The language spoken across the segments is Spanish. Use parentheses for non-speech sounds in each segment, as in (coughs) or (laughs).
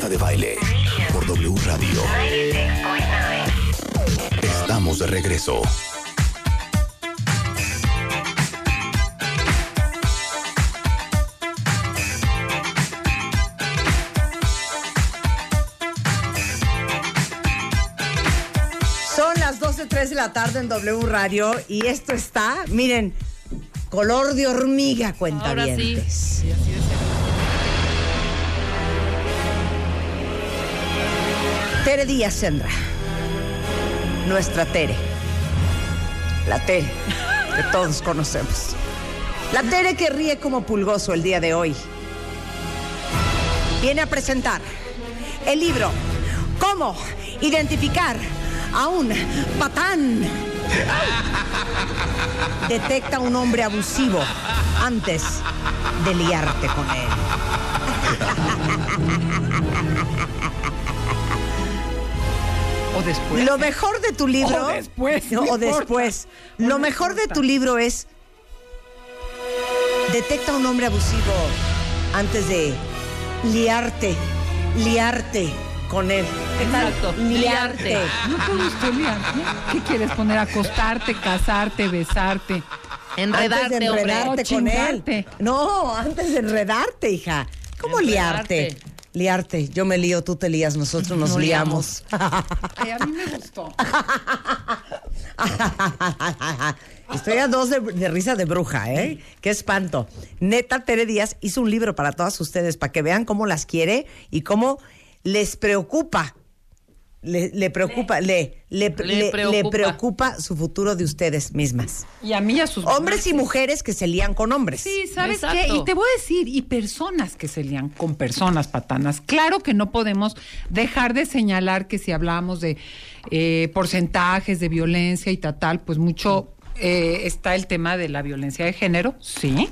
Marta de Baile por W Radio. Estamos de regreso. Son las 12.03 de la tarde en W Radio y esto está, miren, color de hormiga, cuenta Ahora sí. Tere Díaz Sendra. Nuestra Tere. La Tere, que todos conocemos. La Tere que ríe como pulgoso el día de hoy. Viene a presentar el libro Cómo identificar a un patán. Detecta un hombre abusivo antes de liarte con él. O después. Lo mejor de tu libro. O después, No, o importa. después. Lo me mejor de tu libro es. Detecta un hombre abusivo antes de liarte. Liarte con él. Exacto, Liarte. ¿No te gustó liarte? ¿Qué quieres poner? Acostarte, casarte, besarte. Enredarte, antes de enredarte con él. No, antes de enredarte, hija. ¿Cómo liarte? Enredarte. Liarte. Yo me lío, tú te lías, nosotros nos Nos liamos. Ay, a mí me gustó. (laughs) Estoy a dos de, de risa de bruja, ¿eh? Qué espanto. Neta, Tere Díaz hizo un libro para todas ustedes, para que vean cómo las quiere y cómo les preocupa. Le, le preocupa, le, le, Le le- le preocupa. preocupa su futuro de ustedes mismas. Y a mí y a sus Hombres y mujeres que se lían con hombres. Sí, ¿sabes Exacto. qué? Y te voy a decir, y personas que se lían con personas patanas. Claro que no podemos dejar de señalar que si hablamos de eh, porcentajes de violencia y tal, tal, pues mucho eh, está el tema de la violencia de género, sí.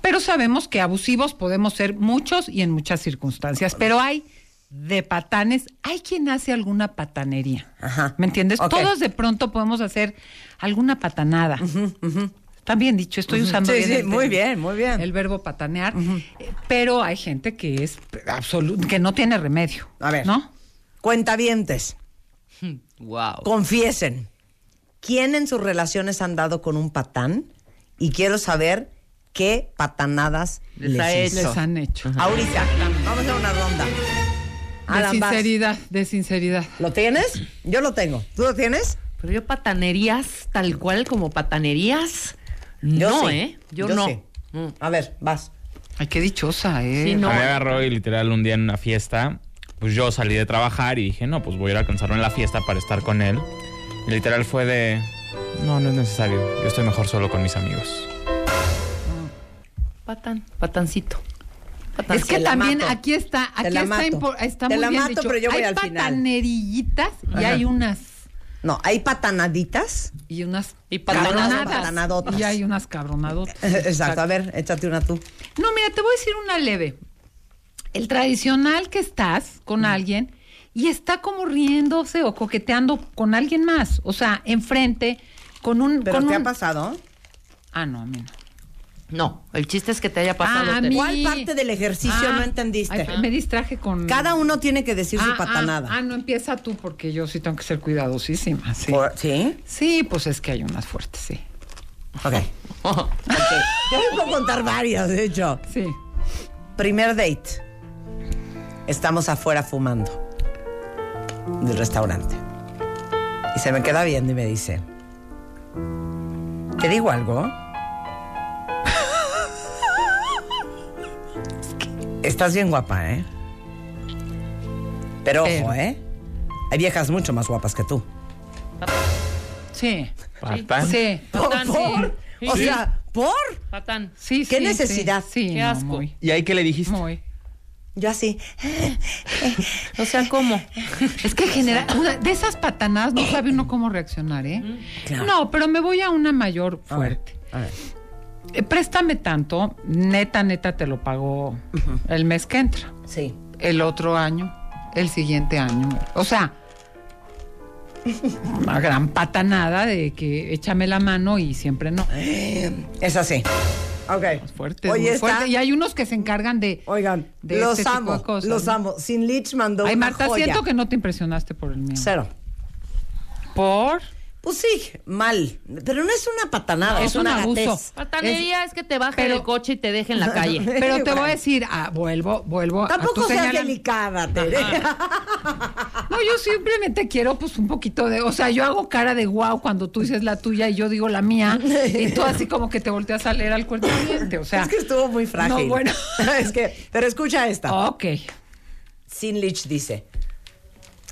Pero sabemos que abusivos podemos ser muchos y en muchas circunstancias. Pero hay de patanes, hay quien hace alguna patanería. Ajá. ¿Me entiendes? Todos de pronto podemos hacer alguna patanada. Está bien dicho, estoy usando Sí, bien sí, el muy bien, muy bien. El verbo patanear, eh, pero hay gente que es absoluto, que no tiene remedio. A ver. ¿No? Cuentavientes, (laughs) Wow. confiesen. ¿Quién en sus relaciones han dado con un patán? Y quiero saber qué patanadas Les les, ha hizo. hecho. Les han hecho. Ahorita, vamos a una ronda. De Alan, sinceridad, de sinceridad. ¿Lo tienes? Yo lo tengo. ¿Tú lo tienes? Pero yo patanerías, tal cual como patanerías, Yo no, sí. ¿eh? Yo, no. sí. Mm. A ver, vas. Ay, qué dichosa, ¿eh? Sí, no. Me agarró y literal un día en una fiesta, pues yo salí de trabajar y dije, no, pues voy a ir a alcanzarlo en la fiesta para estar con él. Y literal fue de, no, no es necesario, yo estoy mejor solo con mis amigos. Patán, patancito. Patán. Es que también aquí está, aquí está, mato. está muy la bien mato, dicho. pero yo voy hay al final. patanerillitas y Ajá. hay unas No, hay patanaditas. y unas Y patanadas. Patanadotas. Y hay unas cabronadotas. (laughs) Exacto. A ver, échate una tú. No, mira, te voy a decir una leve. El tradicional que estás con alguien y está como riéndose o coqueteando con alguien más. O sea, enfrente, con un. ¿Pero con te un- ha pasado? Ah, no, a mí no. No, el chiste es que te haya pasado. Ah, a Tere. mí- ¿Cuál parte del ejercicio Ah, no entendiste? ay, me distraje con. Cada uno tiene que decir Ah, su ah, patanada. Ah, no, empieza tú porque yo sí tengo que ser cuidadosísima. Sí. Por- ¿Sí? Sí, pues es que hay unas fuertes, sí. Ok. (laughs) Ok. Yo puedo contar varias, de hecho. Sí. Primer date. Estamos afuera fumando del restaurante. Y se me queda viendo y me dice, ¿te digo algo? Estás bien guapa, ¿eh? Pero ojo, ¿eh? Hay viejas mucho más guapas que tú. Sí. ¿Patán? Sí. Patán. ¿Por? Sí, O sí. sea, ¿por? Patán. Sí, ¿Qué sí, necesidad? Sí, Qué no, asco. muy. ¿Y ahí qué le dijiste? Muy. Yo así. O sea, ¿cómo? Es que genera una- de esas patanadas no sabe uno cómo reaccionar, ¿eh? Claro. No, pero me voy a una mayor A ver, fuerte. a ver. Eh, préstame tanto, neta, neta te lo pago el mes que entra, Sí. el otro año, el siguiente año. O sea, una gran patanada de que échame la mano y siempre no. (gasps) Es así. Ok. Más fuertes, Oye, muy está-. Y hay unos que se encargan de. Oigan, de los este tipo amo, de cosas, los ¿no? amo. Sin Lich mandó Ay, una Marta, joya. siento que no te impresionaste por el mío. Cero. ¿Por? Pues sí, mal. Pero no es una patanada, Es es, una un abuso. Patanería es, que te baje pero- del coche y te deje en la (laughs) calle. Pero te voy a decir, ah, vuelvo, vuelvo. a Tampoco tu seas delicada, Tere. No, yo simplemente quiero pues un poquito de, o sea, yo hago cara de wow cuando tú dices la tuya y yo digo la mía y tú (laughs) así como que te volteas a leer al cuerpo o sea. es que estuvo muy frágil. No, bueno. (laughs) es que, pero escucha esta. Ok. Sin Lich dice,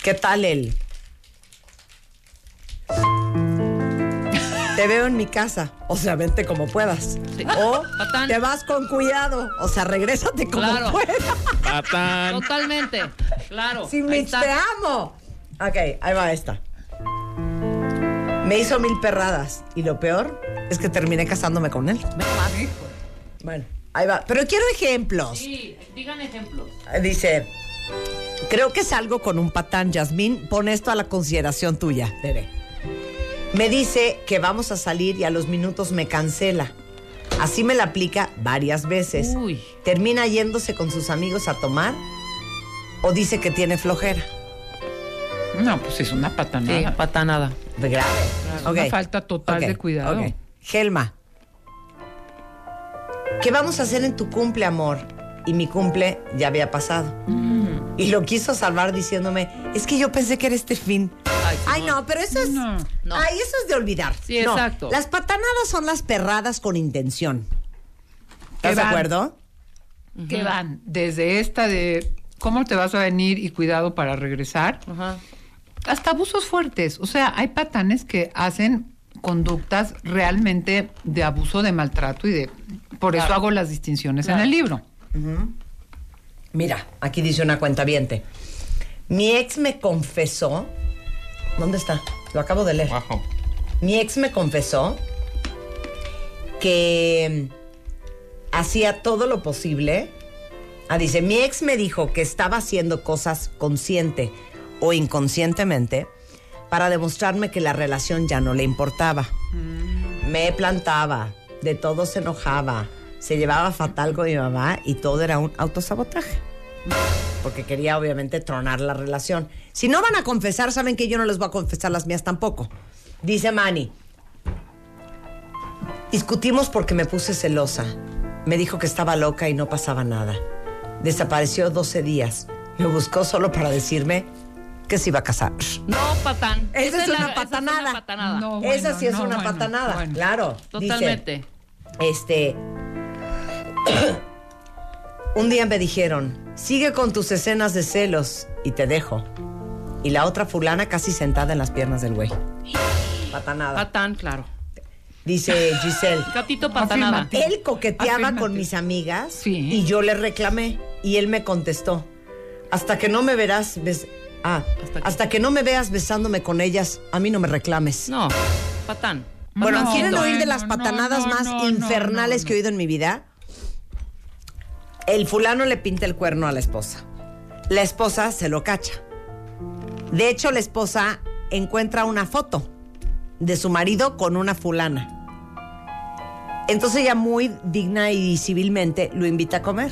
¿qué tal él? Te veo en mi casa, o sea, vente como puedas. Sí. O Patán. te vas con cuidado, o sea, regrésate como Claro. puedas. Patán. Totalmente. Claro. Lich, está. te amo. Ok, ahí va esta. Me hizo mil perradas y lo peor es que terminé casándome con él. Bueno, ahí va. Pero quiero ejemplos. Sí, digan ejemplos. Dice, creo que es algo con un patán, Yasmín. Pon esto a la consideración tuya, Tere. Me dice que vamos a salir y a los minutos me cancela. Así me la aplica varias veces. Uy. Termina yéndose con sus amigos a tomar o dice que tiene flojera. No, pues es una Sí, patanada. patanada. De grave. Es una falta total de cuidado. ok. Gelma, ¿qué vamos a hacer en tu cumple, amor? Y mi cumple ya había pasado. Mm. Y lo quiso salvar diciéndome, es que yo pensé que era este fin. Ay, Ay, no, pero eso es. No. No. Ay, eso es de olvidar. Sí, No, exacto. Las patanadas son las perradas con intención. ¿Estás de acuerdo? Que van desde esta de cómo te vas a venir y cuidado para regresar, hasta abusos fuertes. O sea, hay patanes que hacen conductas realmente de abuso, de maltrato y de... Por eso hago las distinciones Claro. en el libro. Mira, aquí dice una cuenta Mi ex me confesó. ¿Dónde está? Lo acabo de leer. Bajo. Mi ex me confesó que mm, hacía todo lo posible. Ah, dice, mi ex me dijo que estaba haciendo cosas consciente o inconscientemente para demostrarme que la relación ya no le importaba. Me plantaba, de todo se enojaba, se llevaba fatal con mi mamá y todo era un autosabotaje. Porque quería obviamente tronar la relación. Si no van a confesar, saben que yo no les voy a confesar las mías tampoco. Dice Manny, discutimos porque me puse celosa. Me dijo que estaba loca y no pasaba nada. Desapareció 12 días. Me buscó solo para decirme que se iba a casar. No, patán. Esa es la- una esa patanada. patanada. No. bueno, Esa sí es no, una bueno, patanada. bueno. Claro. Dice, Totalmente. este. (coughs) un día me dijeron: sigue con tus escenas de celos y te dejo. Y la otra fulana casi sentada en las piernas del güey. Patanada. Patán, claro. Dice Giselle. (laughs) Gatito patanada. Él coqueteaba con mis amigas Sí. y yo le reclamé y él me contestó, hasta que no me verás, bes- ah, ¿Hasta que no me veas besándome con ellas, a mí no me reclames. No, patán. Bueno, No, ¿quieren oír de las no, patanadas no, más no, no, infernales no, que he oído en mi vida? El fulano le pinta el cuerno a la esposa. La esposa se lo cacha. De hecho, la esposa encuentra una foto de su marido con una fulana. Entonces ella muy digna y civilmente lo invita a comer.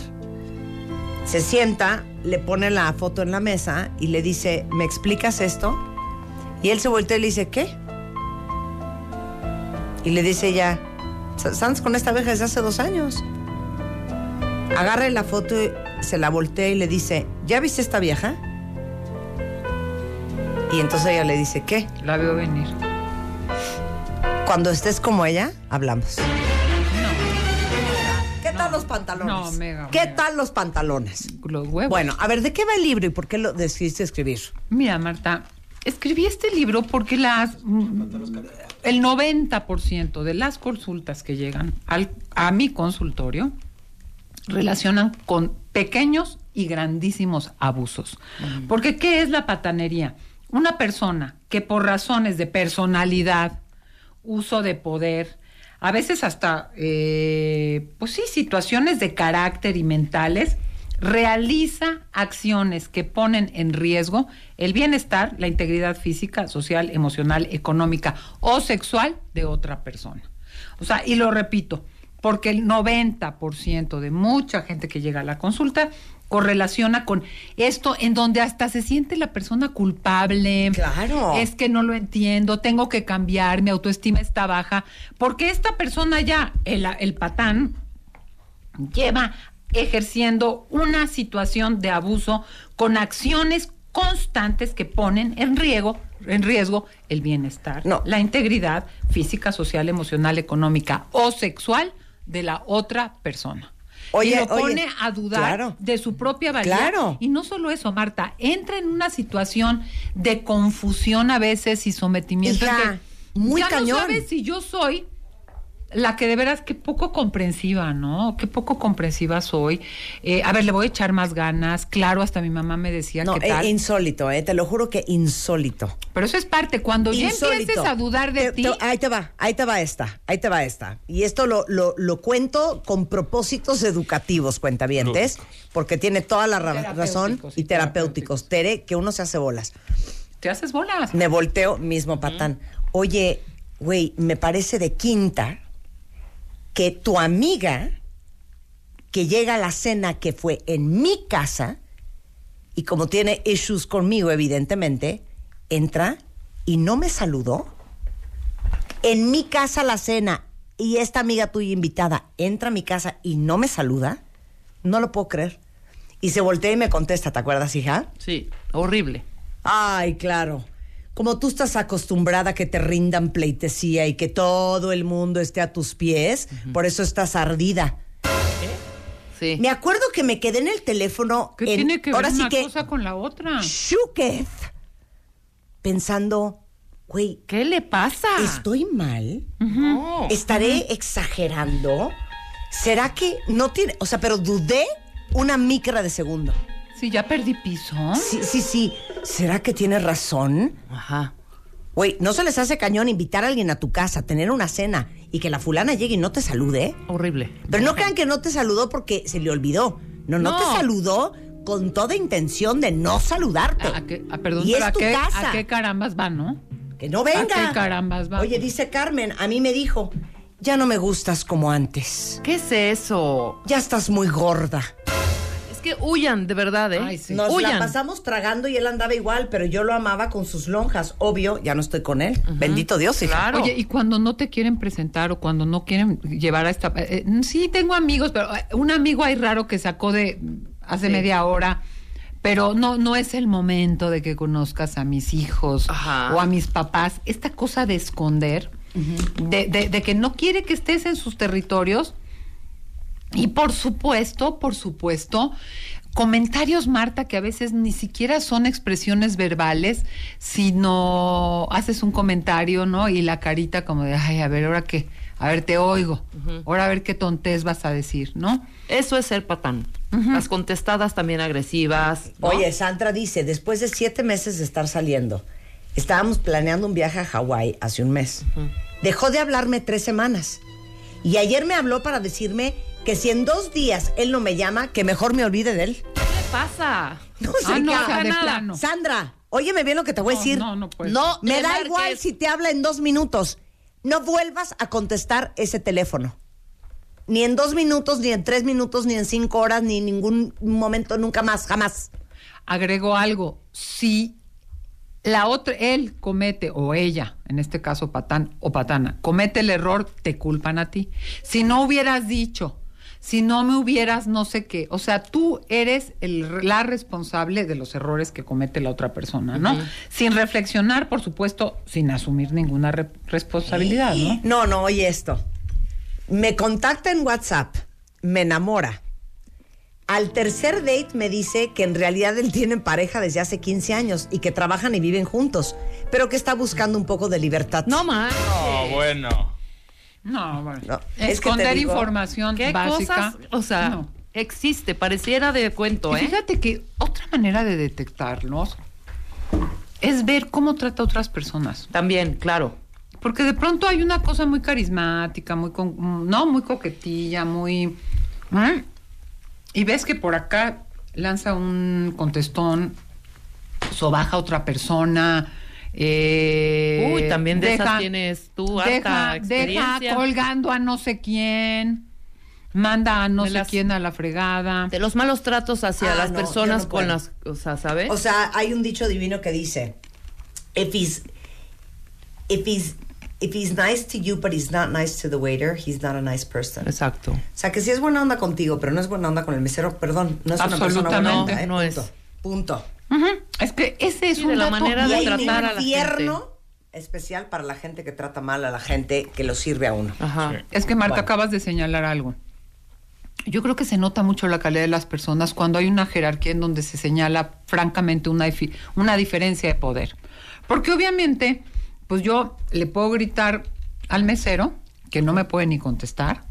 Se sienta, le pone la foto en la mesa y le dice, ¿me explicas esto? Y él se voltea y le dice, ¿qué? Y le dice ella, ¿estás con esta vieja desde hace dos años? Agarra la foto, se la voltea y le dice, ¿ya viste esta vieja? Y entonces ella le dice, ¿qué? La veo venir. Cuando estés como ella, hablamos. ¿Qué tal los pantalones? No, mega, ¿Qué mega. tal los pantalones? Los huevos. Bueno, a ver, ¿de qué va el libro y por qué lo decidiste escribir? Mira, Marta, escribí este libro porque las el 90% de las consultas que llegan al- a mi consultorio relacionan con pequeños y grandísimos abusos. Porque ¿qué es la patanería? Una persona que por razones de personalidad, uso de poder, a veces hasta, eh, pues sí, situaciones de carácter y mentales, realiza acciones que ponen en riesgo el bienestar, la integridad física, social, emocional, económica o sexual de otra persona. O sea, y lo repito, porque el 90% de mucha gente que llega a la consulta correlaciona con esto en donde hasta se siente la persona culpable. Claro. Es que no lo entiendo, tengo que cambiar, mi autoestima está baja, porque esta persona ya, el, el patán, lleva ejerciendo una situación de abuso con acciones constantes que ponen en riesgo, en riesgo el bienestar, No. la integridad física, social, emocional, económica o sexual de la otra persona. Oye, y lo oye, pone a dudar claro. de su propia valía. Claro. Y no solo eso, Marta, entra en una situación de confusión a veces y sometimiento. en Hija, que muy ya cañón. no sabes si yo soy la que de veras, qué poco comprensiva, ¿no? Qué poco comprensiva soy. Eh, a ver, le voy a echar más ganas. Claro, hasta mi mamá me decía No, que tal. eh, insólito, eh, te lo juro que insólito. Pero eso es parte. Cuando ya Insólito. empieces a dudar de ti. ahí te va, ahí te va esta, ahí te va esta. Y esto lo, lo, lo cuento con propósitos educativos, cuentavientes, porque tiene toda la ra- razón Terapéuticos y y terapéuticos. Tere, que uno se hace bolas. Te haces bolas. Me volteo, mismo patán. Oye, güey, me parece de quinta que tu amiga que llega a la cena que fue en mi casa y como tiene issues conmigo, evidentemente, entra y no me saludó. En mi casa la cena y esta amiga tuya invitada entra a mi casa y no me saluda. No lo puedo creer. Y se voltea y me contesta, ¿te acuerdas, hija? Sí, horrible. Ay, claro. Como tú estás acostumbrada a que te rindan pleitesía y que todo el mundo esté a tus pies, por eso estás ardida. Sí. Me acuerdo que me quedé en el teléfono. ¿Qué en- tiene que ver ahora sí una que cosa con la otra? shooketh, pensando, güey, ¿Qué le pasa? ¿estoy mal? No. ¿Estaré exagerando? ¿Será que no tiene, o sea, pero dudé una micra de segundo? Sí, ya perdí piso. Sí, sí, sí. ¿Será que tiene razón? Ajá. Güey, ¿no se les hace cañón invitar a alguien a tu casa, tener una cena y que la fulana llegue y no te salude? Horrible. Pero no crean que no te saludó porque se le olvidó. No, no, No. te saludó con toda intención de no saludarte. ¿A, a qué, a- perdón, y pero es a tu qué, casa. ¿a qué carambas va, no? Que no venga. ¿A qué carambas va? Oye, dice Carmen, a mí me dijo, ya no me gustas como antes. ¿Qué es eso? Ya estás muy gorda. Que huyan, de verdad, ¿eh? Ay, sí. Nos huyan. la pasamos tragando y él andaba igual, pero yo lo amaba con sus lonjas. Obvio, ya no estoy con él. Bendito Dios, hija. Claro. Oye, y cuando no te quieren presentar o cuando no quieren llevar a esta... eh, eh, sí, tengo amigos, pero eh, un amigo hay raro que sacó de hace Sí. media hora, pero no, no es el momento de que conozcas a mis hijos Ajá. o a mis papás. Esta cosa de esconder, de, de- de que no quiere que estés en sus territorios. Y por supuesto, por supuesto, comentarios, Marta, que a veces ni siquiera son expresiones verbales, sino haces un comentario, ¿no? Y la carita como de, ay, a ver, ahora qué, a ver, te oigo, ahora a ver qué tontés vas a decir, ¿no? Eso es ser patán. Las contestadas también agresivas. ¿no? Oye, Sandra dice, después de siete meses de estar saliendo, estábamos planeando un viaje a Hawái hace un mes. Dejó de hablarme tres semanas. Y ayer me habló para decirme que si en dos días él no me llama, que mejor me olvide de él. ¿qué le pasa? No Ah, sé no, qué de plano. Sandra, óyeme bien lo que te voy a No, decir. no, no puedes. No Me da igual si te habla en dos minutos. No vuelvas a contestar ese teléfono. Ni en dos minutos, ni en tres minutos, ni en cinco horas, ni en ningún momento, nunca más, jamás. Agregó algo, si la otra, él comete, o ella, en este caso patán o patana, comete el error, te culpan a ti. Si no hubieras dicho, si no me hubieras no sé qué, o sea, tú eres el- la responsable de los errores que comete la otra persona, ¿no? Sin reflexionar, por supuesto, sin asumir ninguna re- responsabilidad, ¿no? No, no, oye esto. Me contacta en WhatsApp, me enamora. Al tercer date me dice que en realidad él tiene pareja desde hace 15 años y que trabajan y viven juntos, pero que está buscando un poco de libertad. No más. No, bueno. No, bueno. No, es que Esconder digo- información ¿Qué básica. cosas? O sea, no. existe, pareciera de cuento, Y ¿eh? fíjate que otra manera de detectarlos es ver cómo trata a otras personas. También, claro. Porque de pronto hay una cosa muy carismática, muy con- no, muy coquetilla, muy ¿eh? y ves que por acá lanza un contestón, sobaja a otra persona. Eh, Uy, también de esas tienes tú harta deja, deja experiencia. colgando a no sé quién. manda a no De sé las- quién a la fregada. De los malos tratos hacia Ah, las no, personas no con las, o sea, ¿sabes? O sea, hay un dicho divino que dice, if he's, if he's, if he's nice to you but he's not nice to the waiter, he's not a nice person. Exacto. O sea, que si es buena onda contigo, pero no es buena onda con el mesero, perdón, no es una persona buena Absolutamente. onda, ¿eh? No Punto. es. Punto. Es que ese es Sí, un de la dato manera de tratar a la infierno especial para la gente que trata mal a la gente que lo sirve a uno. Ajá. Es que Marta Bueno. acabas de señalar algo. Yo creo que se nota mucho la calidad de las personas cuando hay una jerarquía en donde se señala francamente una, difi- una diferencia de poder. Porque obviamente, pues yo le puedo gritar al mesero, que no me puede ni contestar,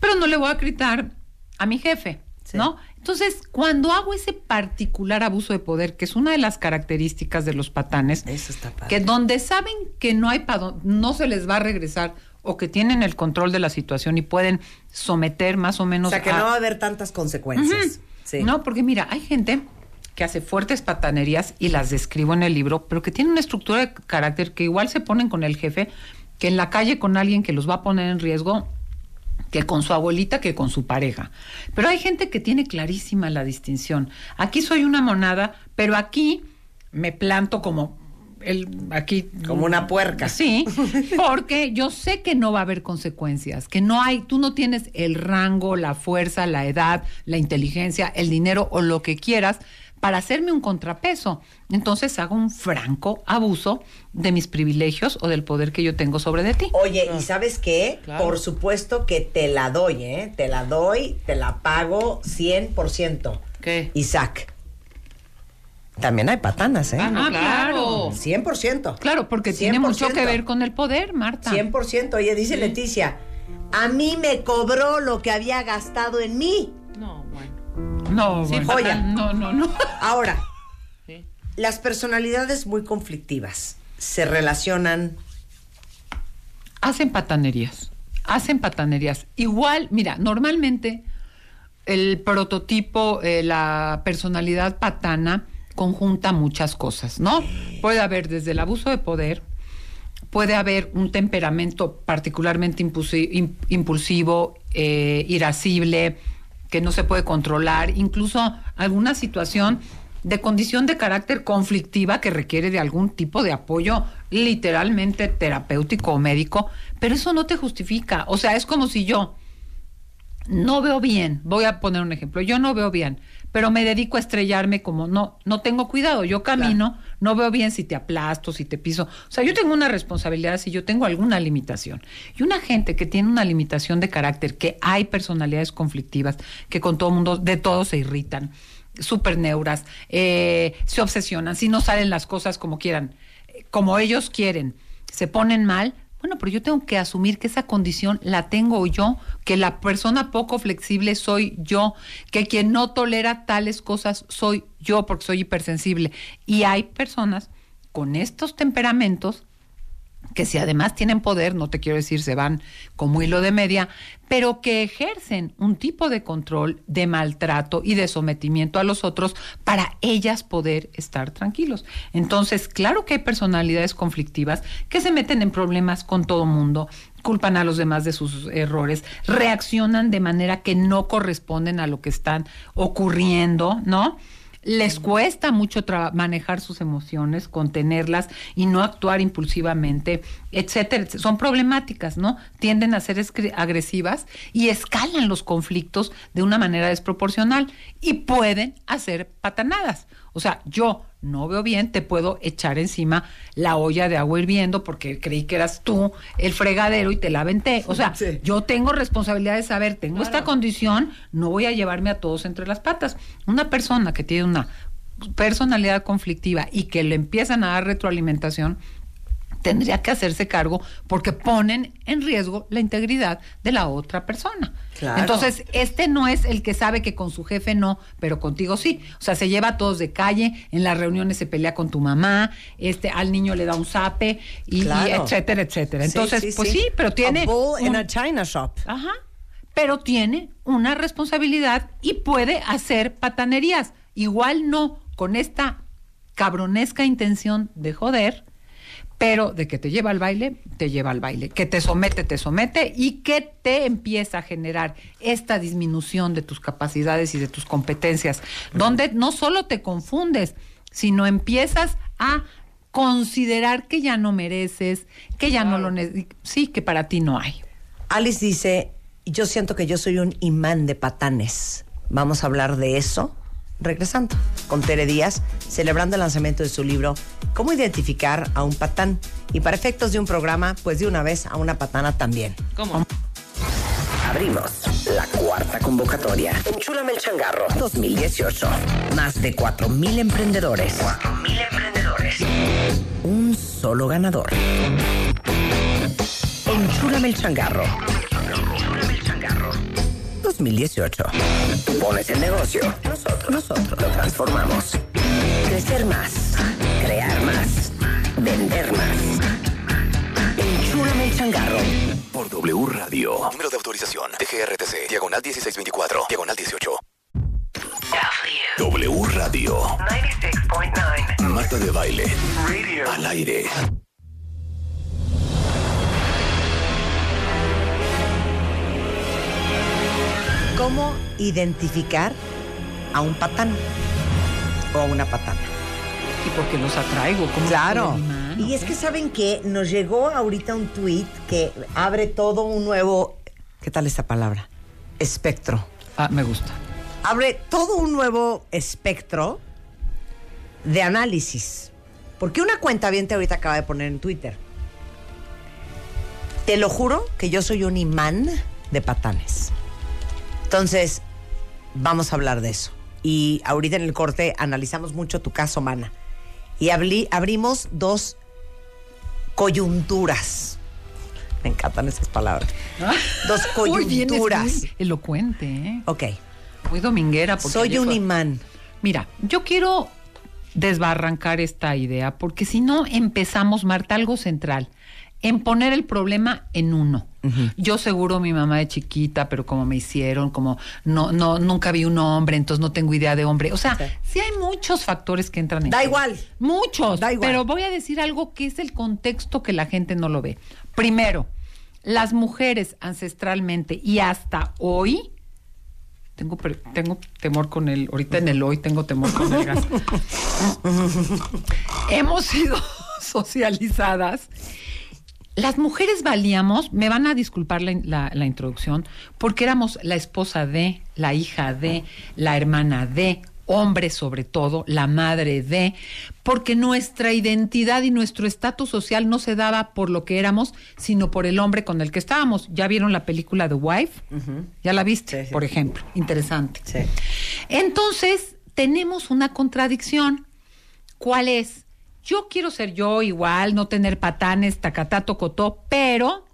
pero no le voy a gritar a mi jefe, Sí. ¿no? Entonces, cuando hago ese particular abuso de poder, que es una de las características de los patanes, Eso está padre. que donde saben que no hay pa dó- no se les va a regresar o que tienen el control de la situación y pueden someter más o o menos sea, que a- no va a haber tantas consecuencias. Sí. no, porque mira, hay gente que hace fuertes patanerías y las describo en el libro, pero que tienen una estructura de carácter que igual se ponen con el jefe, que en la calle con alguien que los va a poner en riesgo, que con su abuelita, que con su pareja. Pero hay gente que tiene clarísima la distinción. Aquí soy una monada, pero aquí me planto como el aquí Como una puerca. Sí, porque yo sé que no va a haber consecuencias, que no hay, tú no tienes el rango, la fuerza, la edad, la inteligencia, el dinero o lo que quieras para hacerme un contrapeso. Entonces hago un franco abuso de mis privilegios o del poder que yo tengo sobre de ti. Oye, ¿y sabes qué? Claro. Por supuesto que te la doy, ¿eh? Te la doy, te la pago 100%. ¿Qué? Isaac. También hay patanas, ¿eh? Ah, no, Ah, claro. 100%. Claro, porque tiene mucho que 100%. ver con el poder, Marta. 100%. Oye, dice Leticia, a mí me cobró lo que había gastado en mí. No. No, Sí, bueno. joya. No, no, no. Ahora, Sí. las personalidades muy conflictivas se relacionan Hacen patanerías. Hacen patanerías. Igual, mira, normalmente el prototipo, eh, la personalidad patana conjunta muchas cosas, ¿no? Puede haber desde el abuso de poder, puede haber un temperamento particularmente impulsi- im- impulsivo, eh, irascible, que no se puede controlar, incluso alguna situación de condición de carácter conflictiva que requiere de algún tipo de apoyo literalmente terapéutico o médico, pero eso no te justifica. O sea, es como si yo no veo bien, voy a poner un ejemplo, yo no veo bien, pero me dedico a estrellarme como no, no tengo cuidado, yo camino, no veo bien si te aplasto, si te piso, o sea, yo tengo una responsabilidad si yo tengo alguna limitación. Y una gente que tiene una limitación de carácter, que hay personalidades conflictivas, que con todo mundo, de todo se irritan, súper neuras, eh, se obsesionan, si no salen las cosas como quieran, eh, como ellos quieren, se ponen mal, bueno, pero yo tengo que asumir que esa condición la tengo yo, que la persona poco flexible soy yo, que quien no tolera tales cosas soy yo porque soy hipersensible. Y hay personas con estos temperamentos que si además tienen poder, no te quiero decir se van como hilo de media, pero que ejercen un tipo de control, de maltrato y de sometimiento a los otros para ellas poder estar tranquilos. Entonces, claro que hay personalidades conflictivas que se meten en problemas con todo mundo, culpan a los demás de sus errores, reaccionan de manera que no corresponden a lo que están ocurriendo, ¿no? Les cuesta mucho manejar sus emociones, contenerlas y no actuar impulsivamente, etcétera. Son problemáticas, ¿no? Tienden a ser agresivas y escalan los conflictos de una manera desproporcional y pueden hacer patanadas. O sea, yo no veo bien, te puedo echar encima la olla de agua hirviendo porque creí que eras tú el fregadero y te la aventé. O sea, Sí. yo tengo responsabilidad de saber, tengo esta condición, no voy a llevarme a todos entre las patas. Una persona que tiene una personalidad conflictiva y que le empiezan a dar retroalimentación, tendría que hacerse cargo porque ponen en riesgo la integridad de la otra persona. Claro. Entonces, este no es el que sabe que con su jefe no, pero contigo sí. O sea, se lleva a todos de calle, en las reuniones se pelea con tu mamá, este al niño le da un zape y, etcétera, etcétera. Entonces, sí, pues sí, pero tiene A bull in un- a china shop. Ajá. Pero tiene una responsabilidad y puede hacer patanerías. Igual no con esta cabronesca intención de joder, Pero de que te lleva al baile, te lleva al baile. Que te somete, te somete y que te empieza a generar esta disminución de tus capacidades y de tus competencias, donde no solo te confundes, sino empiezas a considerar que ya no mereces, que ya no lo necesitas, sí, que para ti no hay. Alice dice, yo siento que yo soy un imán de patanes. Vamos a hablar de eso regresando con Tere Díaz, celebrando el lanzamiento de su libro Cómo identificar a un patán. Y para efectos de un programa, pues de una vez a una patana también. ¿Cómo? Abrimos la cuarta convocatoria. Enchúlame el changarro 2018. Más de 4.000 emprendedores. 4.000 emprendedores. Un solo ganador. Enchúlame el changarro. Enchúlame el changarro. 2018. Tú pones el negocio. Nosotros, nosotros lo transformamos. Crecer más. Crear más. Vender más. Enchúlame el changarro. Por W Radio. Número de autorización. DGRTC. Diagonal 1624. Diagonal 18. W Radio. 96.9. Marta de baile. Al aire. ¿Cómo identificar a un patán o a una patana? Y porque los atraigo, como Claro. Y es que saben que nos llegó ahorita un tweet que abre todo un nuevo, ¿qué tal esta palabra? Espectro. Ah, me gusta. Abre todo un nuevo espectro de análisis. Porque una cuenta bien ahorita acaba de poner en Twitter. Te lo juro que yo soy un imán de patanes. Entonces, vamos a hablar de eso. Y ahorita en el corte analizamos mucho tu caso, Mana. Y abrí- abrimos dos coyunturas. Me encantan esas palabras. (laughs) Dos Uy, coyunturas. muy elocuente, ¿eh? Ok. Muy dominguera. porque Soy un imán. Mira, yo quiero desbarrancar esta idea, porque si no empezamos, Marta, algo central, en poner el problema en uno. Yo seguro mi mamá de chiquita, pero como me hicieron, como no, no, nunca vi un hombre, entonces no tengo idea de hombre. O sea, Sí. sí, hay muchos factores que entran en Da igual. Muchos. Da igual. Pero voy a decir algo que es el contexto que la gente no lo ve. Primero, las mujeres ancestralmente y hasta hoy tengo, tengo temor con el, ahorita en el hoy tengo temor con el gas. (laughs) Hemos sido (laughs) socializadas. Las mujeres valíamos, me van a disculpar la, la- la introducción, porque éramos la esposa de, la hija de, la hermana de, hombre sobre todo, la madre de, porque nuestra identidad y nuestro estatus social no se daba por lo que éramos, sino por el hombre con el que estábamos. ¿Ya vieron la película The Wife? ¿Ya la viste? Sí, sí. Por ejemplo. Interesante. Sí. Entonces, tenemos una contradicción. ¿Cuál es? Yo quiero ser yo igual, no tener patanes, tacatá, tocotó, pero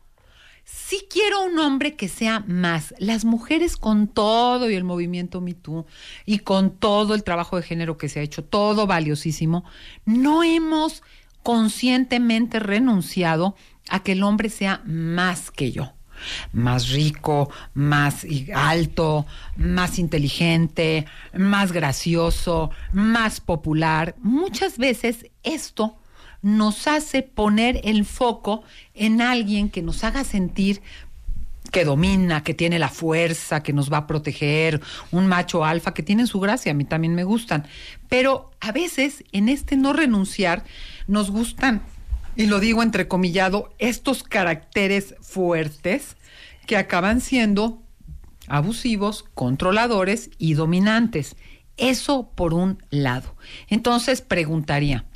sí quiero un hombre que sea más. Las mujeres con todo y el movimiento Me Too y con todo el trabajo de género que se ha hecho, todo valiosísimo, no hemos conscientemente renunciado a que el hombre sea más que yo más rico, más alto, más inteligente, más gracioso, más popular. Muchas veces esto nos hace poner el foco en alguien que nos haga sentir que domina, que tiene la fuerza, que nos va a proteger, un macho alfa que tienen su gracia, a mí también me gustan. Pero a veces en este no renunciar nos gustan, y lo digo entrecomillado, estos caracteres fuertes que acaban siendo abusivos, controladores y dominantes. Eso por un lado. Entonces preguntaría,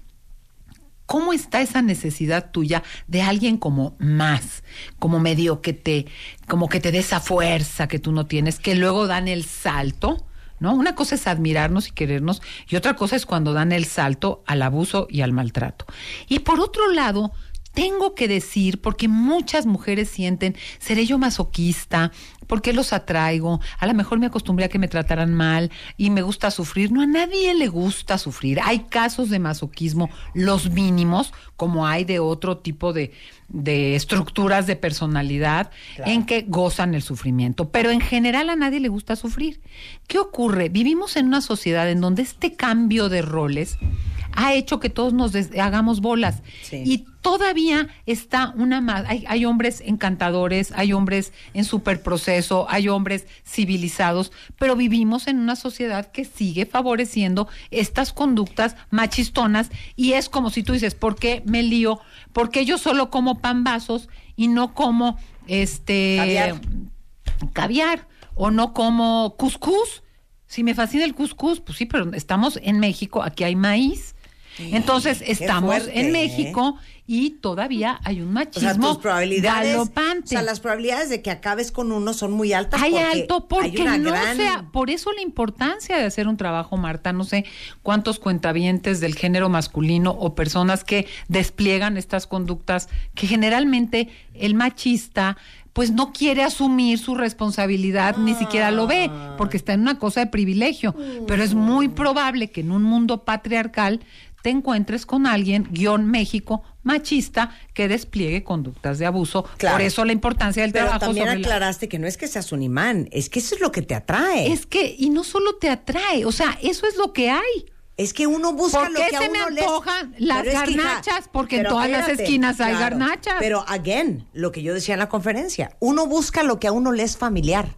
¿Cómo está esa necesidad tuya de alguien como más, como medio que te, como que te dé esa fuerza que tú no tienes, que luego dan el salto, ¿no? Una cosa es admirarnos y querernos, y otra cosa es cuando dan el salto al abuso y al maltrato. Y por otro lado, tengo que decir, porque muchas mujeres sienten, seré yo masoquista, ¿por qué los atraigo? A lo mejor me acostumbré a que me trataran mal y me gusta sufrir. No, a nadie le gusta sufrir. Hay casos de masoquismo, los mínimos, como hay de otro tipo de, de estructuras de personalidad en que gozan el sufrimiento. Pero en general a nadie le gusta sufrir. ¿Qué ocurre? Vivimos en una sociedad en donde este cambio de roles ha hecho que todos nos hagamos bolas. Sí. Y todavía está una más. Hay, hay hombres encantadores, hay hombres en superproceso, hay hombres civilizados, pero vivimos en una sociedad que sigue favoreciendo estas conductas machistonas y es como si tú dices, ¿por qué me lío? ¿Por qué yo solo como pambazos y no como este Caviar. caviar o no como cuscús. Si me fascina el cuscús, pues sí, pero estamos en México, aquí hay maíz. Entonces estamos fuerte, en ¿eh? México y todavía hay un O sea, machismo tus probabilidades, galopante. o sea, las probabilidades de que acabes con uno son muy altas. Hay porque alto porque hay no gran- sea, por eso la importancia de hacer un trabajo, Marta, no sé cuántos cuentavientes del género masculino o personas que despliegan estas conductas que generalmente el machista pues no quiere asumir su responsabilidad, ni siquiera lo ve, porque está en una cosa de privilegio. Pero es muy probable que en un mundo patriarcal te encuentres con alguien, guion México, machista, que despliegue conductas de abuso. Claro. Por eso la importancia del Pero trabajo también sobre la- aclaraste que no es que seas un imán, es que eso es lo que te atrae. es que, y no solo te atrae, o sea, eso es lo que hay. Es que uno busca ¿Por lo que a se me uno les- antojan las Pero es que, garnachas? Porque en todas las esquinas hay garnachas. Pero, again, lo que yo decía en la conferencia, uno busca lo que a uno le es familiar.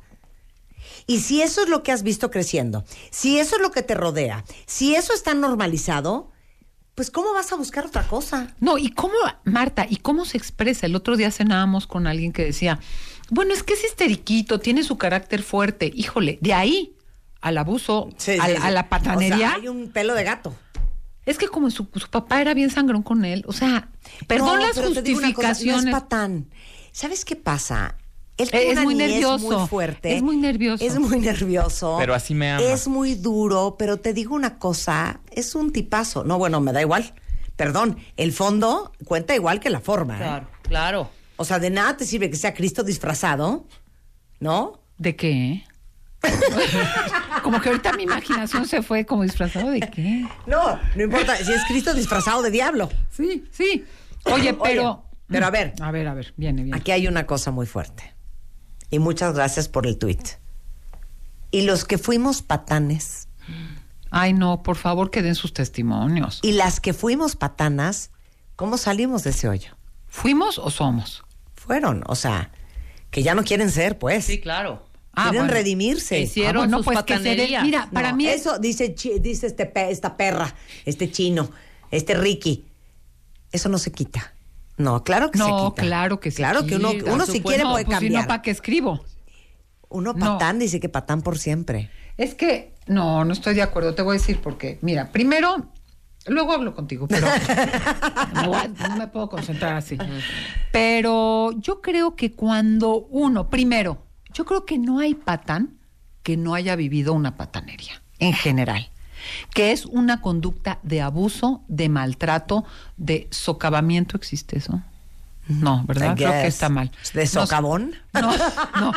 Y si eso es lo que has visto creciendo, si eso es lo que te rodea, si eso está normalizado, pues ¿cómo vas a buscar otra cosa? No, y cómo, Marta, y cómo se expresa. El otro día cenábamos con alguien que decía, bueno, es que es histeriquito, tiene su carácter fuerte. Híjole, de ahí al abuso, al- a, la patanería. O sea, hay un pelo de gato. Es que como su, su papá era bien sangrón con él, o sea, perdón No, las una cosa, justificaciones. no es patán. ¿Sabes qué pasa? Él Es tiene una muy niñez nervioso. muy fuerte. Es muy nervioso. Es muy nervioso. Pero así me ama. Es muy duro, pero te digo una cosa, es un tipazo. No, bueno, me da igual. Perdón, el fondo cuenta igual que la forma. ¿eh? Claro, claro. O sea, de nada te sirve que sea Cristo disfrazado, ¿no? ¿De qué? (laughs) como que ahorita mi imaginación se fue como disfrazado de qué. No, no importa si es Cristo disfrazado de diablo. Sí, sí. Oye, (laughs) pero. pero a ver. A ver, a ver, viene, viene. Aquí hay una cosa muy fuerte. Y muchas gracias por el tweet. Y los que fuimos patanes Ay, no, por favor, que den sus testimonios. y las que fuimos patanas, ¿cómo salimos de ese hoyo? ¿Fuimos o somos? Fueron, o sea, que ya no quieren ser, pues. Sí, claro. Ah, quieren bueno. redimirse. Hicieron Ah, bueno, sus pues que se mira, para No, mí es- eso dice chi- dice este pe- esta perra, este chino, este Ricky. Eso no se quita. No, claro que se No, quita. claro que sí. Claro que uno, uno si quiere No, puede pues, si cambiar. no, ¿para qué escribo? Uno No. patán dice que patán por siempre. Es que, no, no estoy de acuerdo. Te voy a decir por qué. Mira, primero, luego hablo contigo, pero (laughs) no, no me puedo concentrar así. Pero yo creo que cuando uno, primero, yo creo que no hay patán que no haya vivido una patanería, en general que es una conducta de abuso, de maltrato, de socavamiento, ¿existe eso? No, ¿verdad? Creo que está mal. ¿De socavón? no, (laughs) no.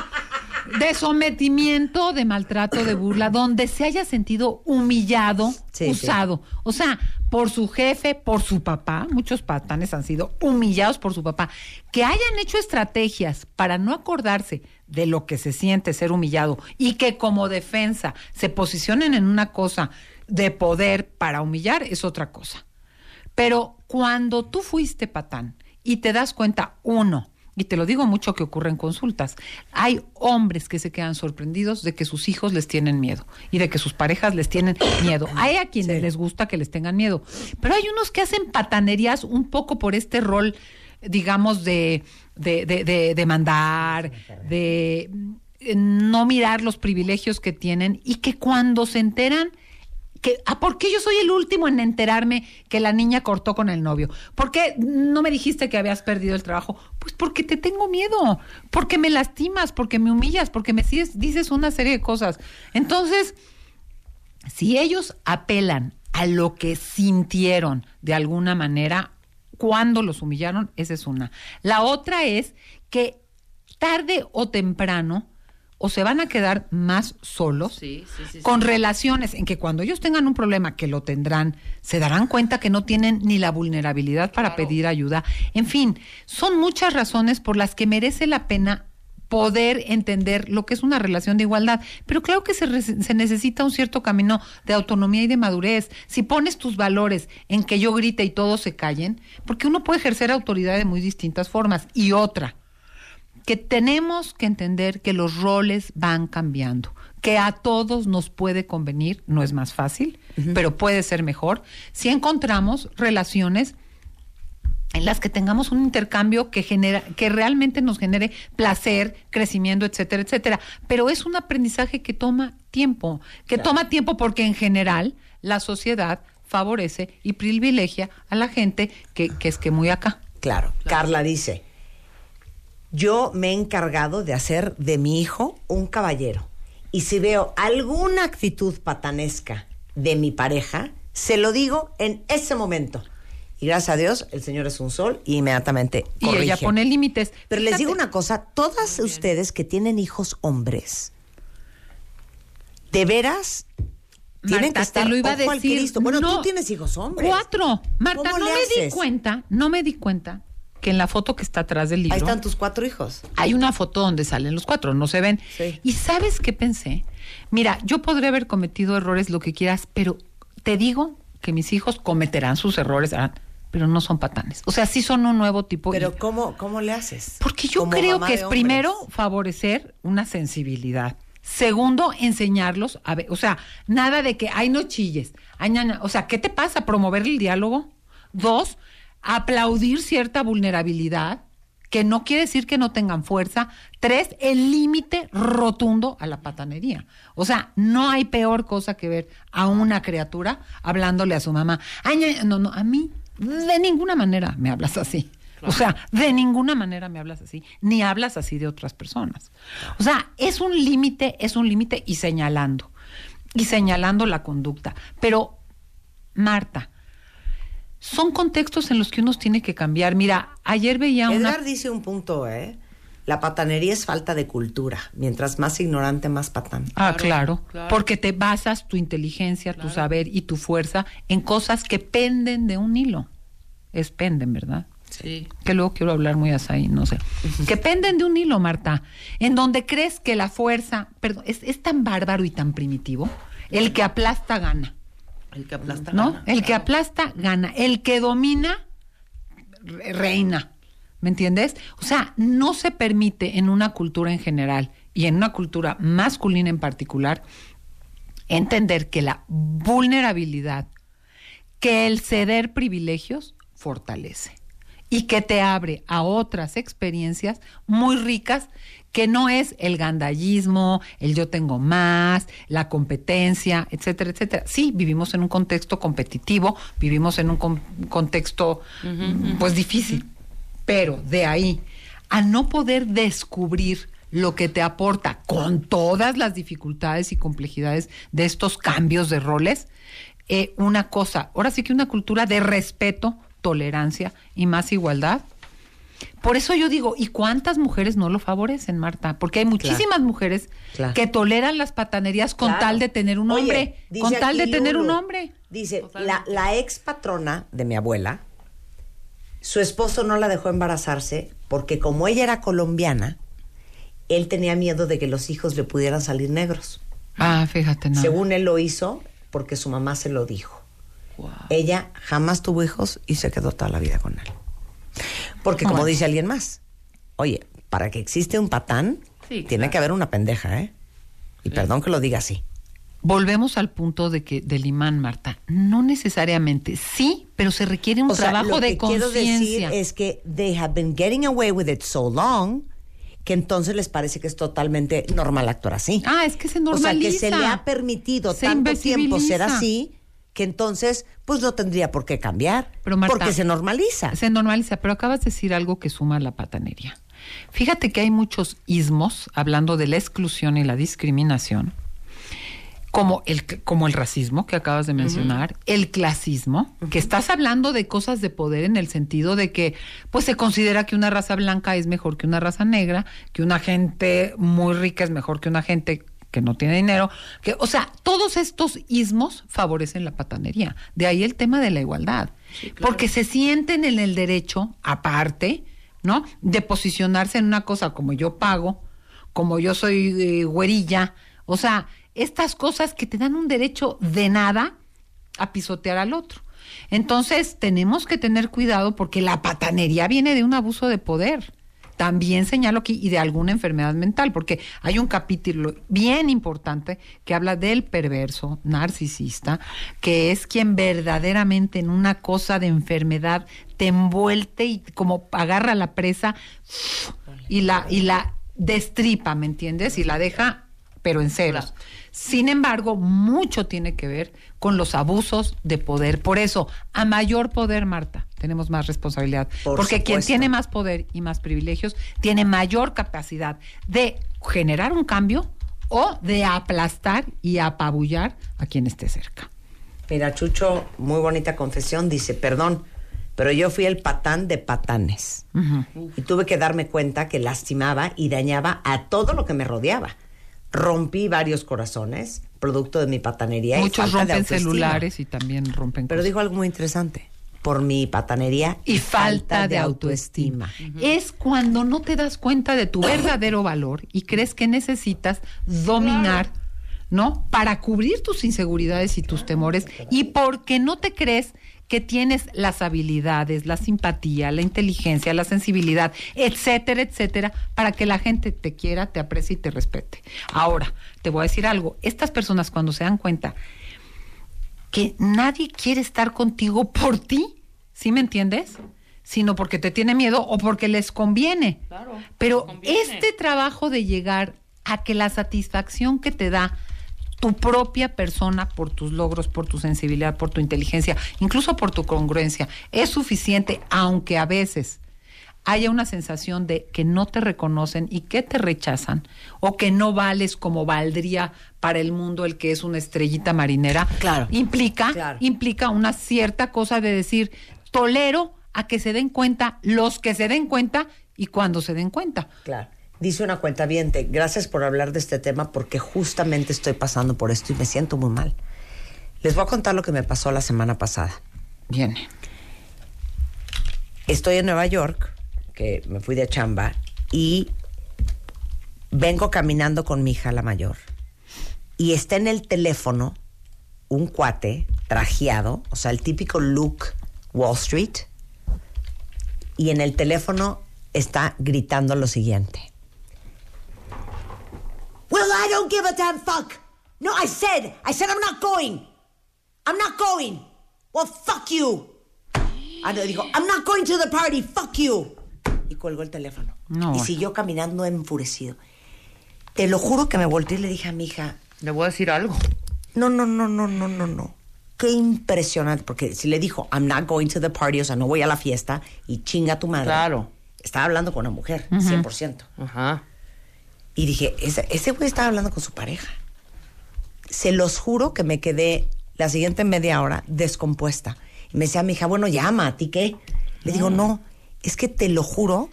De sometimiento, de maltrato, de burla, donde se haya sentido humillado, Sí, sí. usado. O sea, por su jefe, por su papá, muchos patanes han sido humillados por su papá, que hayan hecho estrategias para no acordarse de lo que se siente ser humillado y que como defensa se posicionen en una cosa de poder para humillar es otra cosa. Pero cuando tú fuiste patán y te das cuenta, uno, y te lo digo mucho que ocurre en consultas, hay hombres que se quedan sorprendidos de que sus hijos les tienen miedo y de que sus parejas les tienen miedo. Hay a quienes les gusta que les tengan miedo, pero hay unos que hacen patanerías un poco por este rol, digamos, de, de, de, de- de mandar, de eh, no mirar los privilegios que tienen y que cuando se enteran que, ah, ¿por qué yo soy el último en enterarme que la niña cortó con el novio? ¿Por qué no me dijiste que habías perdido el trabajo? Pues porque te tengo miedo, porque me lastimas, porque me humillas, porque me dices, dices una serie de cosas. Entonces, si ellos apelan a lo que sintieron de alguna manera cuando los humillaron, esa es una. La otra es que tarde o temprano o se van a quedar más solos Sí, sí, sí, sí. con relaciones en que cuando ellos tengan un problema, que lo tendrán, se darán cuenta que no tienen ni la vulnerabilidad para pedir ayuda. En fin, son muchas razones por las que merece la pena poder entender lo que es una relación de igualdad. Pero claro que se, se necesita un cierto camino de autonomía y de madurez. Si pones tus valores en que yo grite y todos se callen, porque uno puede ejercer autoridad de muy distintas formas. Y otra, que tenemos que entender que los roles van cambiando, que a todos nos puede convenir, no es más fácil, pero puede ser mejor, si encontramos relaciones en las que tengamos un intercambio que genera, que realmente nos genere placer, crecimiento, etcétera, etcétera. Pero es un aprendizaje que toma tiempo, que toma tiempo porque en general la sociedad favorece y privilegia a la gente que, que es que muy acá. Claro. Carla dice, yo me he encargado de hacer de mi hijo un caballero. Y si veo alguna actitud patanesca de mi pareja, se lo digo en ese momento. Y gracias a Dios, el Señor es un sol y inmediatamente Y corrige. ella pone límites. Pero les digo una cosa, todas ustedes que tienen hijos hombres, de veras tienen que estar te lo iba a decir. Cristo. Bueno, No, tú tienes hijos hombres. Cuatro. Marta, ¿Cómo no me di cuenta, no me di cuenta que en la foto que está atrás del libro Ahí están tus cuatro hijos. hay una foto donde salen los cuatro, no se ven. Sí. Y sabes qué pensé? Mira, yo podré haber cometido errores, lo que quieras, pero te digo que mis hijos cometerán sus errores, pero no son patanes. O sea, sí son un nuevo tipo. Pero y- ¿cómo, cómo le haces? porque yo Como creo que es hombres. primero favorecer una sensibilidad. Segundo, enseñarlos a ver, o sea, nada de que, ay, no chilles. Ay. O sea, ¿qué te pasa? Promover el diálogo. Dos, aplaudir cierta vulnerabilidad, que no quiere decir que no tengan fuerza. Tres, el límite rotundo a la patanería. O sea, no hay peor cosa que ver a una criatura hablándole a su mamá. No, no, a mí de ninguna manera me hablas así. O sea, de ninguna manera me hablas así, ni hablas así de otras personas. O sea, es un límite, es un límite y señalando, y señalando la conducta. Pero, Marta, son contextos en los que uno tiene que cambiar. Mira, ayer veía una... Edgar dice un punto, ¿eh? La patanería es falta de cultura. Mientras más ignorante, más patán. Ah, claro, claro. Porque te basas tu inteligencia, tu saber y tu fuerza en cosas que penden de un hilo. Es penden, ¿verdad? Sí. que luego quiero hablar muy así, no sé, (laughs) que penden de un hilo, Marta, en donde crees que la fuerza, perdón, es, es tan bárbaro y tan primitivo, el que aplasta gana, El que aplasta. ¿no? gana, el que aplasta gana, el que domina re- reina, ¿me entiendes? O sea, no se permite en una cultura en general y en una cultura masculina en particular entender que la vulnerabilidad, que el ceder privilegios fortalece y que te abre a otras experiencias muy ricas que no es el gandallismo, el yo tengo más, la competencia, etcétera, etcétera. Sí, vivimos en un contexto competitivo, vivimos en un con- contexto pues difícil, pero de ahí a no poder descubrir lo que te aporta con todas las dificultades y complejidades de estos cambios de roles, eh, una cosa, ahora sí que una cultura de respeto, tolerancia y más igualdad. Por eso yo digo, ¿y cuántas mujeres no lo favorecen, Marta? Porque hay muchísimas mujeres Claro. que toleran las patanerías con Claro. tal de tener un Oye, hombre, con tal de tener un hombre. Dice, la ex patrona de mi abuela, su esposo no la dejó embarazarse porque como ella era colombiana, él tenía miedo de que los hijos le pudieran salir negros. Ah, fíjate, no. Según él lo hizo porque su mamá se lo dijo. Ella jamás tuvo hijos y se quedó toda la vida con él. Porque como Bueno. dice alguien más, oye, para que existe un patán, Sí, tiene claro. que haber una pendeja, ¿eh? Y perdón que lo diga así. Volvemos al punto de que del imán, Marta. No necesariamente, sí, pero se requiere un O sea, trabajo lo de que quiero decir conciencia. es que they have been getting away with it so long que entonces les parece que es totalmente normal actuar así. Ah, es que se O sea, normaliza. que se le ha permitido Se tanto tiempo ser así que entonces pues no tendría por qué cambiar. Pero, Marta, porque se normaliza. Se normaliza, pero acabas de decir algo que suma la patanería. Fíjate que hay muchos ismos hablando de la exclusión y la discriminación, como el, como el racismo que acabas de mencionar, el clasismo, que estás hablando de cosas de poder en el sentido de que pues se considera que una raza blanca es mejor que una raza negra, que una gente muy rica es mejor que una gente que no tiene dinero, que o sea, todos estos ismos favorecen la patanería. De ahí el tema de la igualdad, porque se sienten en el derecho aparte, ¿no? De posicionarse en una cosa como yo pago como yo soy eh, güerilla. O sea, estas cosas que te dan un derecho de nada a pisotear al otro. Entonces, tenemos que tener cuidado porque la patanería viene de un abuso de poder. También señalo aquí y de alguna enfermedad mental, porque hay un capítulo bien importante que habla del perverso narcisista, que es quien verdaderamente en una cosa de enfermedad te envuelte y como agarra la presa y la, y la destripa, ¿me entiendes? Y la deja, pero en ceros. Sin embargo, mucho tiene que ver con los abusos de poder. Por eso, a mayor poder, Marta, tenemos más responsabilidad. Por Porque quien tiene más poder y más privilegios tiene mayor capacidad de generar un cambio o de aplastar y apabullar a quien esté cerca. Mira, Chucho, muy bonita confesión, dice, perdón, pero yo fui el patán de patanes. Y tuve que darme cuenta que lastimaba y dañaba a todo lo que me rodeaba. Rompí varios corazones, producto de mi patanería. y Muchos falta de rompen autoestima. celulares y también rompen Pero cosas. dijo algo muy interesante. Por mi patanería y falta de autoestima. Es cuando no te das cuenta de tu verdadero valor y crees que necesitas dominar, ¿no? Para cubrir tus inseguridades y tus temores y porque no te crees que tienes las habilidades, la simpatía, la inteligencia, la sensibilidad, etcétera, etcétera, para que la gente te quiera, te aprecie y te respete. Ahora, te voy a decir algo, estas personas cuando se dan cuenta que nadie quiere estar contigo por ti, ¿sí me entiendes? Sino porque te tiene miedo o porque les conviene. Pero este trabajo de llegar a que la satisfacción que te da tu propia persona por tus logros, por tu sensibilidad, por tu inteligencia, incluso por tu congruencia, es suficiente, aunque a veces haya una sensación de que no te reconocen y que te rechazan o que no vales como valdría para el mundo el que es una estrellita marinera, Claro. implica Claro. implica una cierta cosa de decir tolero a que se den cuenta los que se den cuenta y cuando se den cuenta. Claro. Dice una cuenta gracias por hablar de este tema porque justamente estoy pasando por esto y me siento muy mal. Les voy a contar lo que me pasó la semana pasada. Viene. Estoy en Nueva York, me fui de chamba, y vengo caminando con mi hija la mayor. Y está en el teléfono un cuate trajeado, o sea, el típico look Wall Street, y en el teléfono está gritando lo siguiente. Well, I don't give a damn fuck. No, I said, I said I'm not going. I'm not going. Well, fuck you. Dijo, I'm not going to the party, fuck you. Y colgó el teléfono. No. Y siguió caminando enfurecido. Te lo juro que me volteé y le dije a mi hija, Le voy a decir algo. no, no, no, no, no, no, no. Qué impresionante, porque si le dijo, I'm not going to the party, o sea, no voy a la fiesta, y chinga tu madre. Claro. Estaba hablando con una mujer, 100%. Ajá. Y dije, ese, ese güey estaba hablando con su pareja. Se los juro que me quedé la siguiente media hora descompuesta. Y me decía mi hija, bueno, llama, ¿a ti qué? Le digo, no, es que te lo juro,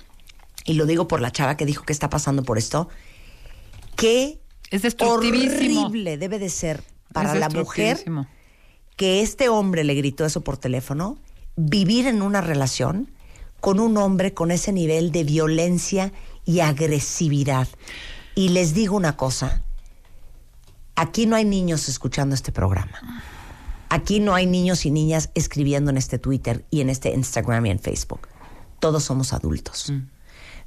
y lo digo por la chava que dijo que está pasando por esto, que Es horrible debe de ser para Es la mujer que este hombre le gritó eso por teléfono, vivir en una relación con un hombre con ese nivel de violencia y agresividad. Y les digo una cosa, aquí no hay niños escuchando este programa. Aquí no hay niños y niñas escribiendo en este Twitter y en este Instagram y en Facebook. Todos somos adultos.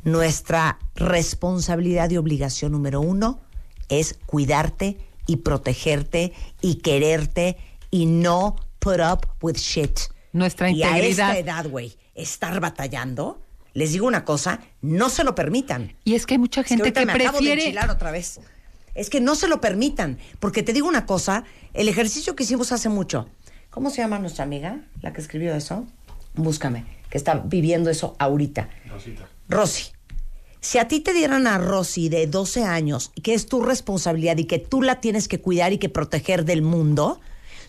Nuestra responsabilidad y obligación número uno es cuidarte y protegerte y quererte y no put up with shit. Nuestra Y a integridad. esta edad, güey, estar batallando, les digo una cosa, no se lo permitan. Y es que hay mucha Es que gente ahorita que, me acabo de prefiere otra vez. Es que no se lo permitan, porque te digo una cosa, el ejercicio que hicimos hace mucho. ¿Cómo se llama nuestra amiga, la que escribió eso? Búscame, que está viviendo eso ahorita. Rosy. Si a ti te dieran a Rosy de 12 años, que es tu responsabilidad y que tú la tienes que cuidar y que proteger del mundo,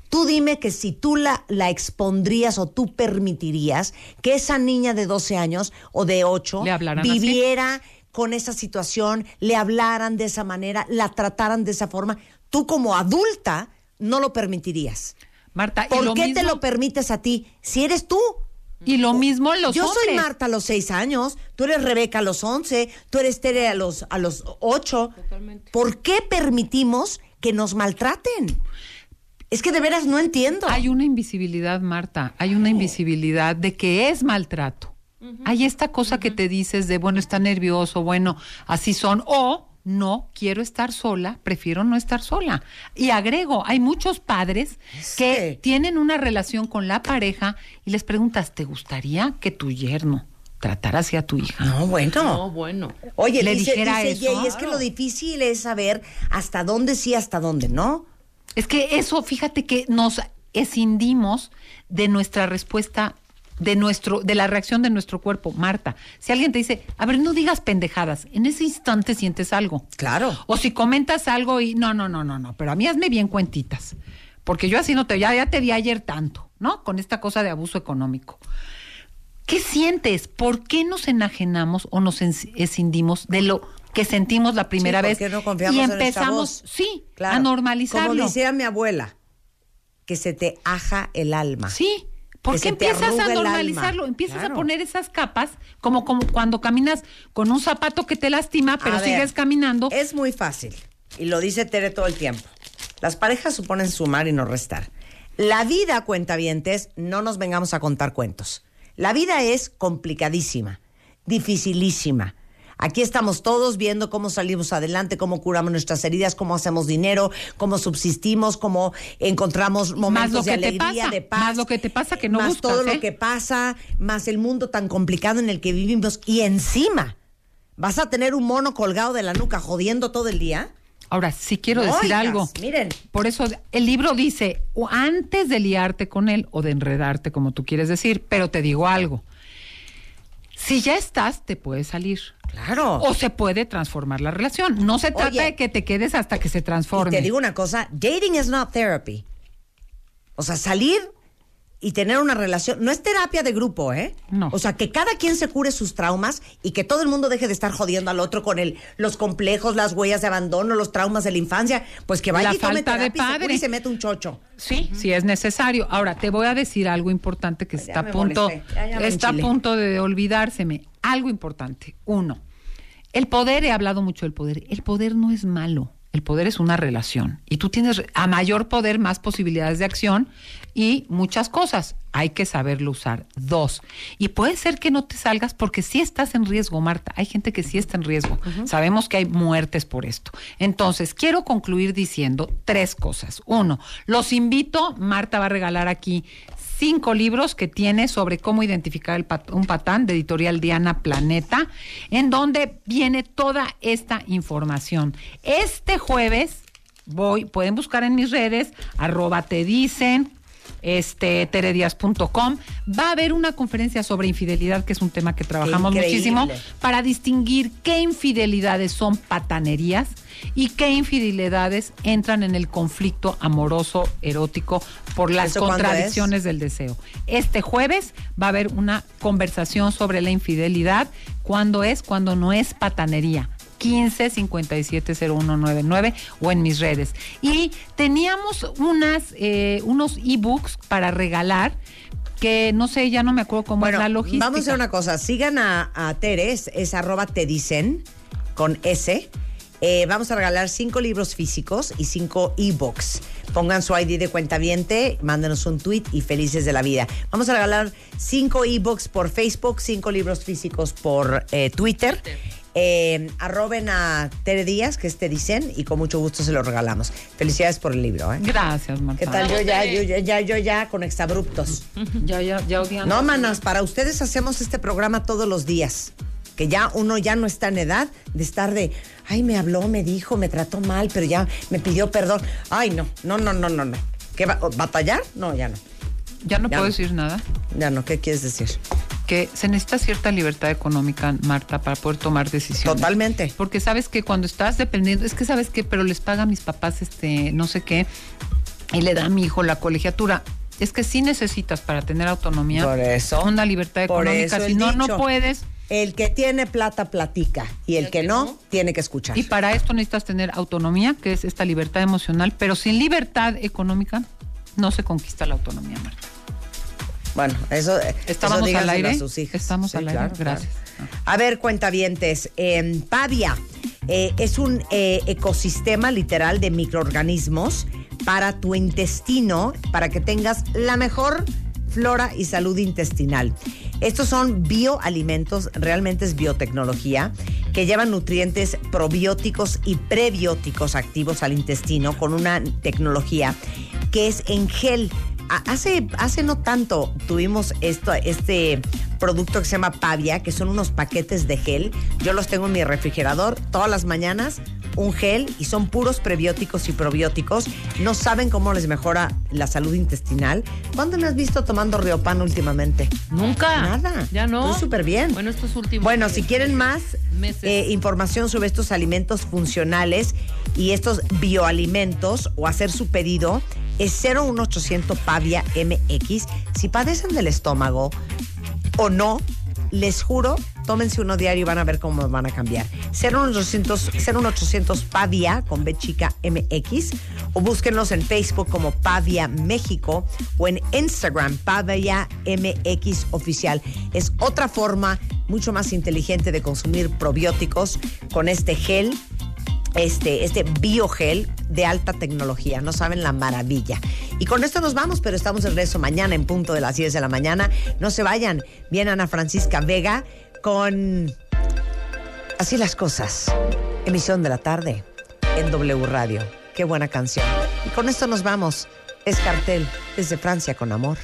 tú dime que si tú la, la expondrías o tú permitirías que esa niña de 12 años o de 8 Le hablaran así. viviera con esa situación, le hablaran de esa manera, la trataran de esa forma, tú como adulta no lo permitirías. Marta, y ¿Por lo qué te lo permites a ti? Si eres tú, Y lo mismo los Yo hombres. soy Marta a los seis años, tú eres Rebeca a los once, tú eres Tere a los, a los ocho. ¿Por qué permitimos que nos maltraten? Es que de veras no entiendo. Hay una invisibilidad, Marta, hay una invisibilidad de que es maltrato. Hay esta cosa que te dices de, bueno, está nervioso, bueno, así son, o no quiero estar sola, prefiero no estar sola. Y agrego, hay muchos padres Es que que- tienen una relación con la pareja y les preguntas, ¿te gustaría que tu yerno tratara así a tu hija? No, bueno. No, bueno. Oye, Le dice, dijera dice eso. Jay, es que lo difícil es saber hasta dónde sí, hasta dónde no. Es que eso, fíjate que nos escindimos de nuestra respuesta, de nuestro, de la reacción de nuestro cuerpo. Marta, si alguien te dice, a ver, no digas pendejadas, en ese instante sientes algo. Claro. O si comentas algo y no, no, no, no, no, pero a mí hazme bien cuentitas. Porque yo así no te, ya, ya te di ayer tanto, ¿no? Con esta cosa de abuso económico. ¿Qué sientes? ¿Por qué nos enajenamos o nos escindimos de lo que sentimos la primera Sí, vez? ¿por qué no confiamos y en empezamos, voz? sí, Claro. a normalizarlo. Como decía mi abuela, que se te aja el alma. Sí. ¿Por qué empiezas a normalizarlo? Empiezas Claro. a poner esas capas, como, como cuando caminas con un zapato que te lastima, pero A ver, sigues caminando. Es muy fácil. Y lo dice Tere todo el tiempo. Las parejas suponen sumar y no restar. La vida, cuentavientes, no nos vengamos a contar cuentos. La vida es complicadísima, dificilísima. Aquí estamos todos viendo cómo salimos adelante, cómo curamos nuestras heridas, cómo hacemos dinero, cómo subsistimos, cómo encontramos momentos lo de que te alegría, pasa, de paz. más lo que te pasa que no Más buscas, todo ¿eh? lo que pasa, más el mundo tan complicado en el que vivimos. Y encima, ¿vas a tener un mono colgado de la nuca jodiendo todo el día? Ahora, sí quiero decir algo. miren. Por eso el libro dice, o antes de liarte con él o de enredarte, como tú quieres decir, pero te digo algo. Si ya estás, te puedes salir. Claro. O se puede transformar la relación. No se trata Oye. de que te quedes hasta que se Y transforme. te digo una cosa, dating is not therapy. O sea, salir y tener una relación, no es terapia de grupo, ¿eh? No. O sea, que cada quien se cure sus traumas y que todo el mundo deje de estar jodiendo al otro con el, los complejos, las huellas de abandono, los traumas de la infancia, pues que vaya La y tome falta de terapia y se cure padre. y se mete un chocho. Sí, sí es necesario. Ahora, te voy a decir algo importante que Ya está a punto, ya, ya está a punto de olvidárseme. Algo importante. Uno, el poder, he hablado mucho del poder. El poder no es malo. El poder es una relación. Y tú tienes a mayor poder, más posibilidades de acción y muchas cosas. Hay que saberlo usar. Dos. Y puede ser que no te salgas porque sí estás en riesgo, Marta. Hay gente que sí está en riesgo. Sabemos que hay muertes por esto. Entonces, quiero concluir diciendo tres cosas. Uno, los invito, Marta va a regalar aquí cinco libros que tiene sobre cómo identificar el pat- un patán de editorial Diana Planeta, en donde viene toda esta información. Este jueves voy, pueden buscar en mis redes, arroba te dicen, este, teredias.com. Va a haber una conferencia sobre infidelidad, que es un tema que trabajamos muchísimo, para distinguir qué infidelidades son patanerías y qué infidelidades entran en el conflicto amoroso, erótico, por las ¿Eso cuándo contradicciones del deseo. Este jueves va a haber una conversación sobre la infidelidad, cuándo es, cuándo no es patanería. 15 57 0199 o en mis redes. Y teníamos unas, eh, unos ebooks para regalar que no sé, ya no me acuerdo cómo Bueno, es la logística. vamos a hacer una cosa. Sigan a, a Tere, es, arroba te dicen, con S. Eh, vamos a regalar cinco libros físicos y cinco ebooks. Pongan su ID de cuentaviente, mándenos un tweet y felices de la vida. Vamos a regalar cinco ebooks por Facebook, cinco libros físicos por eh, Twitter. Eh, arroben a Tere Díaz, que es Te Dicen, y con mucho gusto se lo regalamos. Felicidades por el libro, ¿eh? Gracias, Marta. ¿Qué tal? Yo ya, yo ya, ya, yo ya, con exabruptos. Ya, ya, ya odiando. No, manas, para ustedes hacemos este programa todos los días. Que ya uno ya no está en edad de estar de, ay, me habló, me dijo, me trató mal, pero ya me pidió perdón. Ay, no, no, no, no, no, no. ¿Qué va- ¿Batallar? No, ya no. Ya no Ya puedo no. decir nada. Ya no, ¿qué quieres decir? Que se necesita cierta libertad económica, Marta, para poder tomar decisiones. Totalmente. Porque sabes que cuando estás dependiendo, es que sabes que, pero les paga a mis papás este, no sé qué, y le da a mi hijo la colegiatura. Es que sí necesitas para tener autonomía Por eso. una libertad económica. Si no, no puedes. El que tiene plata platica y el, que, no, tiene que escuchar. Y para esto necesitas tener autonomía, que es esta libertad emocional, pero sin libertad económica no se conquista la autonomía, Marta. Bueno, eso, ¿Estábamos eso al aire? a sus hijas. Estamos Sí, al aire. Gracias. claro. A ver, cuentavientes, eh, Pavia eh, es un eh, ecosistema literal de microorganismos para tu intestino, para que tengas la mejor flora y salud intestinal. Estos son bioalimentos, realmente es biotecnología, que llevan nutrientes probióticos y prebióticos activos al intestino con una tecnología que es en gel. Hace, hace no tanto tuvimos esto, este producto que se llama Pavia, que son unos paquetes de gel. Yo los tengo en mi refrigerador todas las mañanas, un gel, y son puros prebióticos y probióticos. No saben cómo les mejora la salud intestinal. ¿Cuándo me has visto tomando Riopan últimamente? Nunca. Nada. Ya no. Súper bien. Bueno, estos últimos. Bueno, si quieren más eh, información sobre estos alimentos funcionales y estos bioalimentos o hacer su pedido, es 01800 Pavia MX. Si padecen del estómago o no, les juro, tómense uno diario y van a ver cómo van a cambiar. 01800, 01800 Pavia con B chica MX o búsquenlos en Facebook como Pavia México o en Instagram Pavia MX oficial. Es otra forma mucho más inteligente de consumir probióticos con este gel este, este biogel de alta tecnología. No saben la maravilla. Y con esto nos vamos, pero estamos de regreso mañana en punto de las 10 de la mañana. No se vayan. Viene Ana Francisca Vega con Así las cosas. Emisión de la tarde en W Radio. Qué buena canción. Y con esto nos vamos. Es cartel desde Francia con amor.